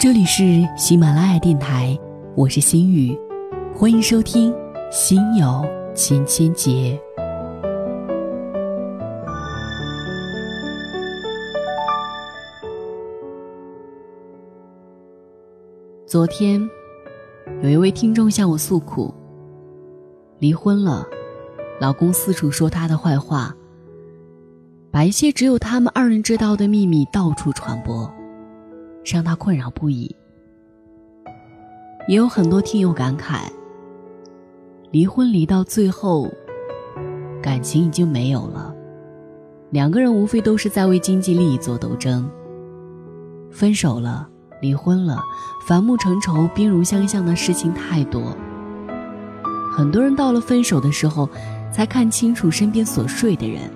这里是喜马拉雅电台，我是心雨，欢迎收听《心有千千结》。昨天，有一位听众向我诉苦，离婚了，老公四处说她的坏话，把一些只有他们二人知道的秘密到处传播。让他困扰不已。也有很多听友感慨：离婚离到最后，感情已经没有了，两个人无非都是在为经济利益做斗争。分手了，离婚了，反目成仇、兵戎相向的事情太多。很多人到了分手的时候，才看清楚身边所睡的人，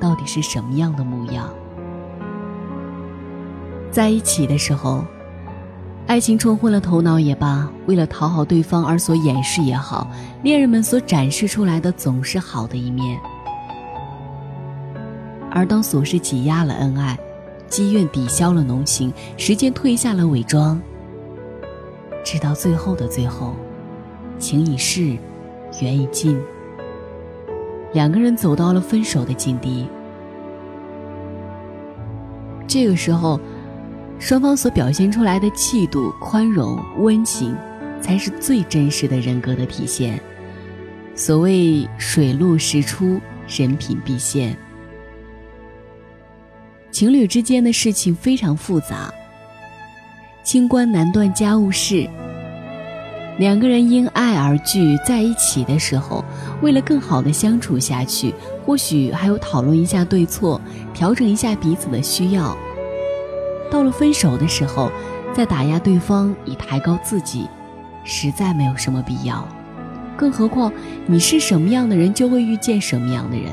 到底是什么样的模样。在一起的时候，爱情冲昏了头脑也罢，为了讨好对方而所掩饰也好，恋人们所展示出来的总是好的一面。而当琐事挤压了恩爱，积怨抵消了浓情，时间褪下了伪装，直到最后的最后，情已逝，缘已尽，两个人走到了分手的境地。这个时候。双方所表现出来的气度、宽容、温情，才是最真实的人格的体现。所谓水落石出，人品必现。情侣之间的事情非常复杂，清官难断家务事。两个人因爱而聚在一起的时候，为了更好的相处下去，或许还有讨论一下对错，调整一下彼此的需要。到了分手的时候，再打压对方以抬高自己，实在没有什么必要。更何况，你是什么样的人，就会遇见什么样的人。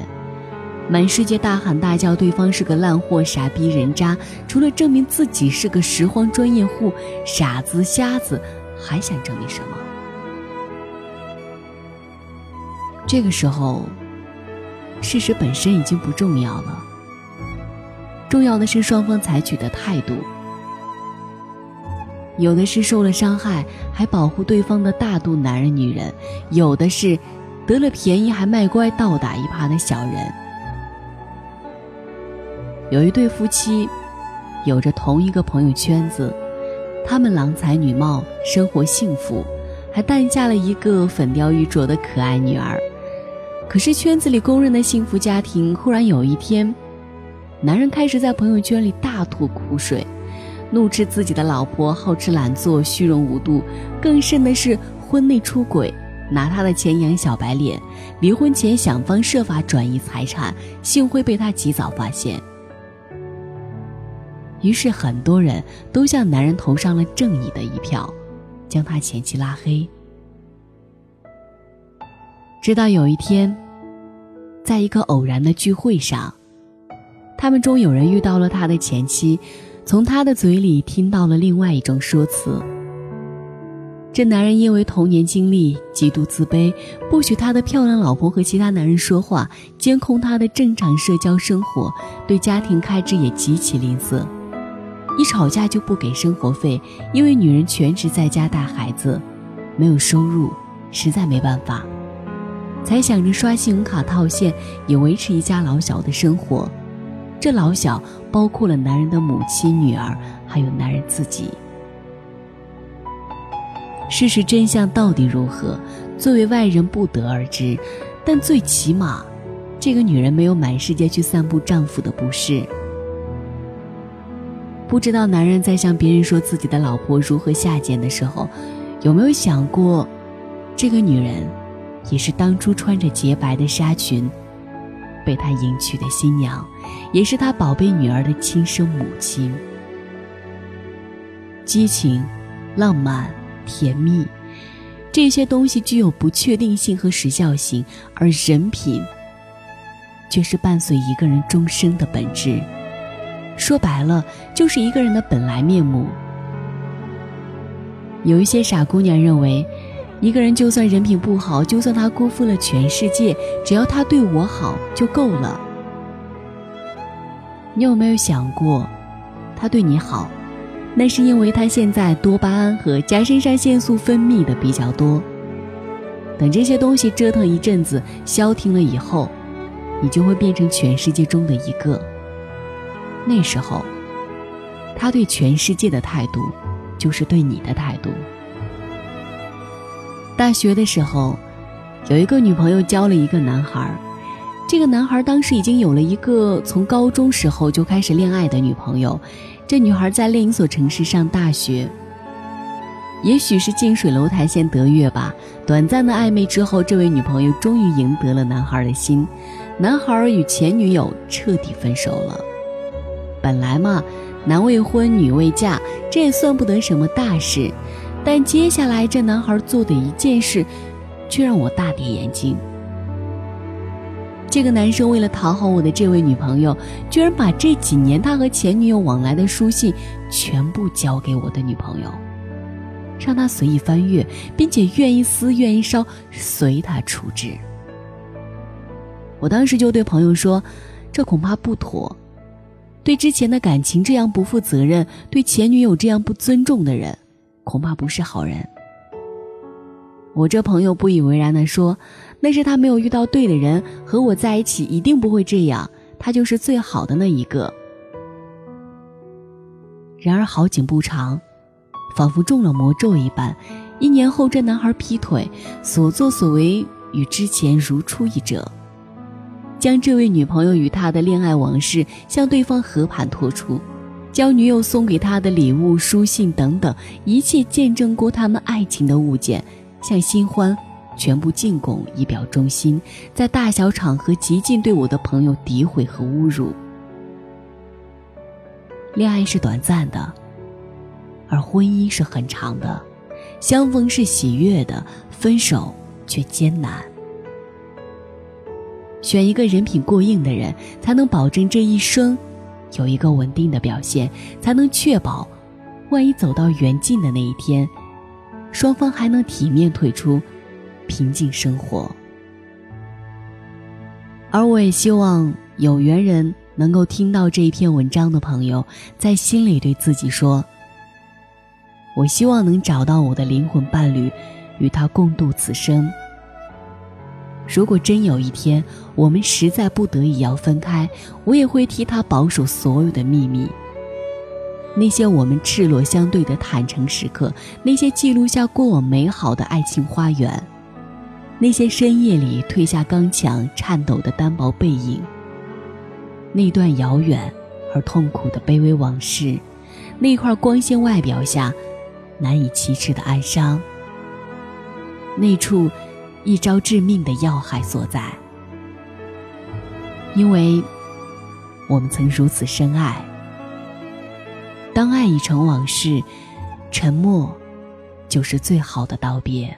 满世界大喊大叫对方是个烂货、傻逼、人渣，除了证明自己是个拾荒专业户、傻子、瞎子，还想证明什么？这个时候，事实本身已经不重要了。重要的是双方采取的态度，有的是受了伤害还保护对方的大度男人女人，有的是得了便宜还卖乖倒打一耙的小人。有一对夫妻，有着同一个朋友圈子，他们郎才女貌，生活幸福，还诞下了一个粉雕玉琢的可爱女儿。可是圈子里公认的幸福家庭，忽然有一天。男人开始在朋友圈里大吐苦水，怒斥自己的老婆好吃懒做、虚荣无度，更甚的是婚内出轨，拿他的钱养小白脸，离婚前想方设法转移财产，幸亏被他及早发现。于是很多人都向男人投上了正义的一票，将他前妻拉黑。直到有一天，在一个偶然的聚会上。他们中有人遇到了他的前妻，从他的嘴里听到了另外一种说辞。这男人因为童年经历极度自卑，不许他的漂亮老婆和其他男人说话，监控他的正常社交生活，对家庭开支也极其吝啬。一吵架就不给生活费，因为女人全职在家带孩子，没有收入，实在没办法，才想着刷信用卡套现，以维持一家老小的生活。这老小包括了男人的母亲、女儿，还有男人自己。事实真相到底如何，作为外人不得而知。但最起码，这个女人没有满世界去散布丈夫的不是。不知道男人在向别人说自己的老婆如何下贱的时候，有没有想过，这个女人，也是当初穿着洁白的纱裙。被他迎娶的新娘，也是他宝贝女儿的亲生母亲。激情、浪漫、甜蜜，这些东西具有不确定性和时效性，而人品却是伴随一个人终生的本质。说白了，就是一个人的本来面目。有一些傻姑娘认为。一个人就算人品不好，就算他辜负了全世界，只要他对我好就够了。你有没有想过，他对你好，那是因为他现在多巴胺和加肾上腺素分泌的比较多。等这些东西折腾一阵子消停了以后，你就会变成全世界中的一个。那时候，他对全世界的态度，就是对你的态度。大学的时候，有一个女朋友交了一个男孩。这个男孩当时已经有了一个从高中时候就开始恋爱的女朋友。这女孩在另一所城市上大学。也许是近水楼台先得月吧，短暂的暧昧之后，这位女朋友终于赢得了男孩的心。男孩与前女友彻底分手了。本来嘛，男未婚女未嫁，这也算不得什么大事。但接下来这男孩做的一件事，却让我大跌眼镜。这个男生为了讨好我的这位女朋友，居然把这几年他和前女友往来的书信全部交给我的女朋友，让他随意翻阅，并且愿意撕愿意烧，随他处置。我当时就对朋友说：“这恐怕不妥，对之前的感情这样不负责任，对前女友这样不尊重的人。”恐怕不是好人。我这朋友不以为然地说：“那是他没有遇到对的人，和我在一起一定不会这样，他就是最好的那一个。”然而好景不长，仿佛中了魔咒一般，一年后这男孩劈腿，所作所为与之前如出一辙，将这位女朋友与他的恋爱往事向对方和盘托出。将女友送给他的礼物、书信等等一切见证过他们爱情的物件，向新欢全部进贡，以表忠心。在大小场合极尽对我的朋友诋毁和侮辱。恋爱是短暂的，而婚姻是很长的。相逢是喜悦的，分手却艰难。选一个人品过硬的人，才能保证这一生。有一个稳定的表现，才能确保，万一走到缘尽的那一天，双方还能体面退出，平静生活。而我也希望有缘人能够听到这一篇文章的朋友，在心里对自己说：“我希望能找到我的灵魂伴侣，与他共度此生。”如果真有一天我们实在不得已要分开，我也会替他保守所有的秘密。那些我们赤裸相对的坦诚时刻，那些记录下过往美好的爱情花园，那些深夜里褪下刚强、颤抖的单薄背影，那段遥远而痛苦的卑微往事，那块光鲜外表下难以启齿的哀伤，那处。一招致命的要害所在，因为我们曾如此深爱。当爱已成往事，沉默就是最好的道别。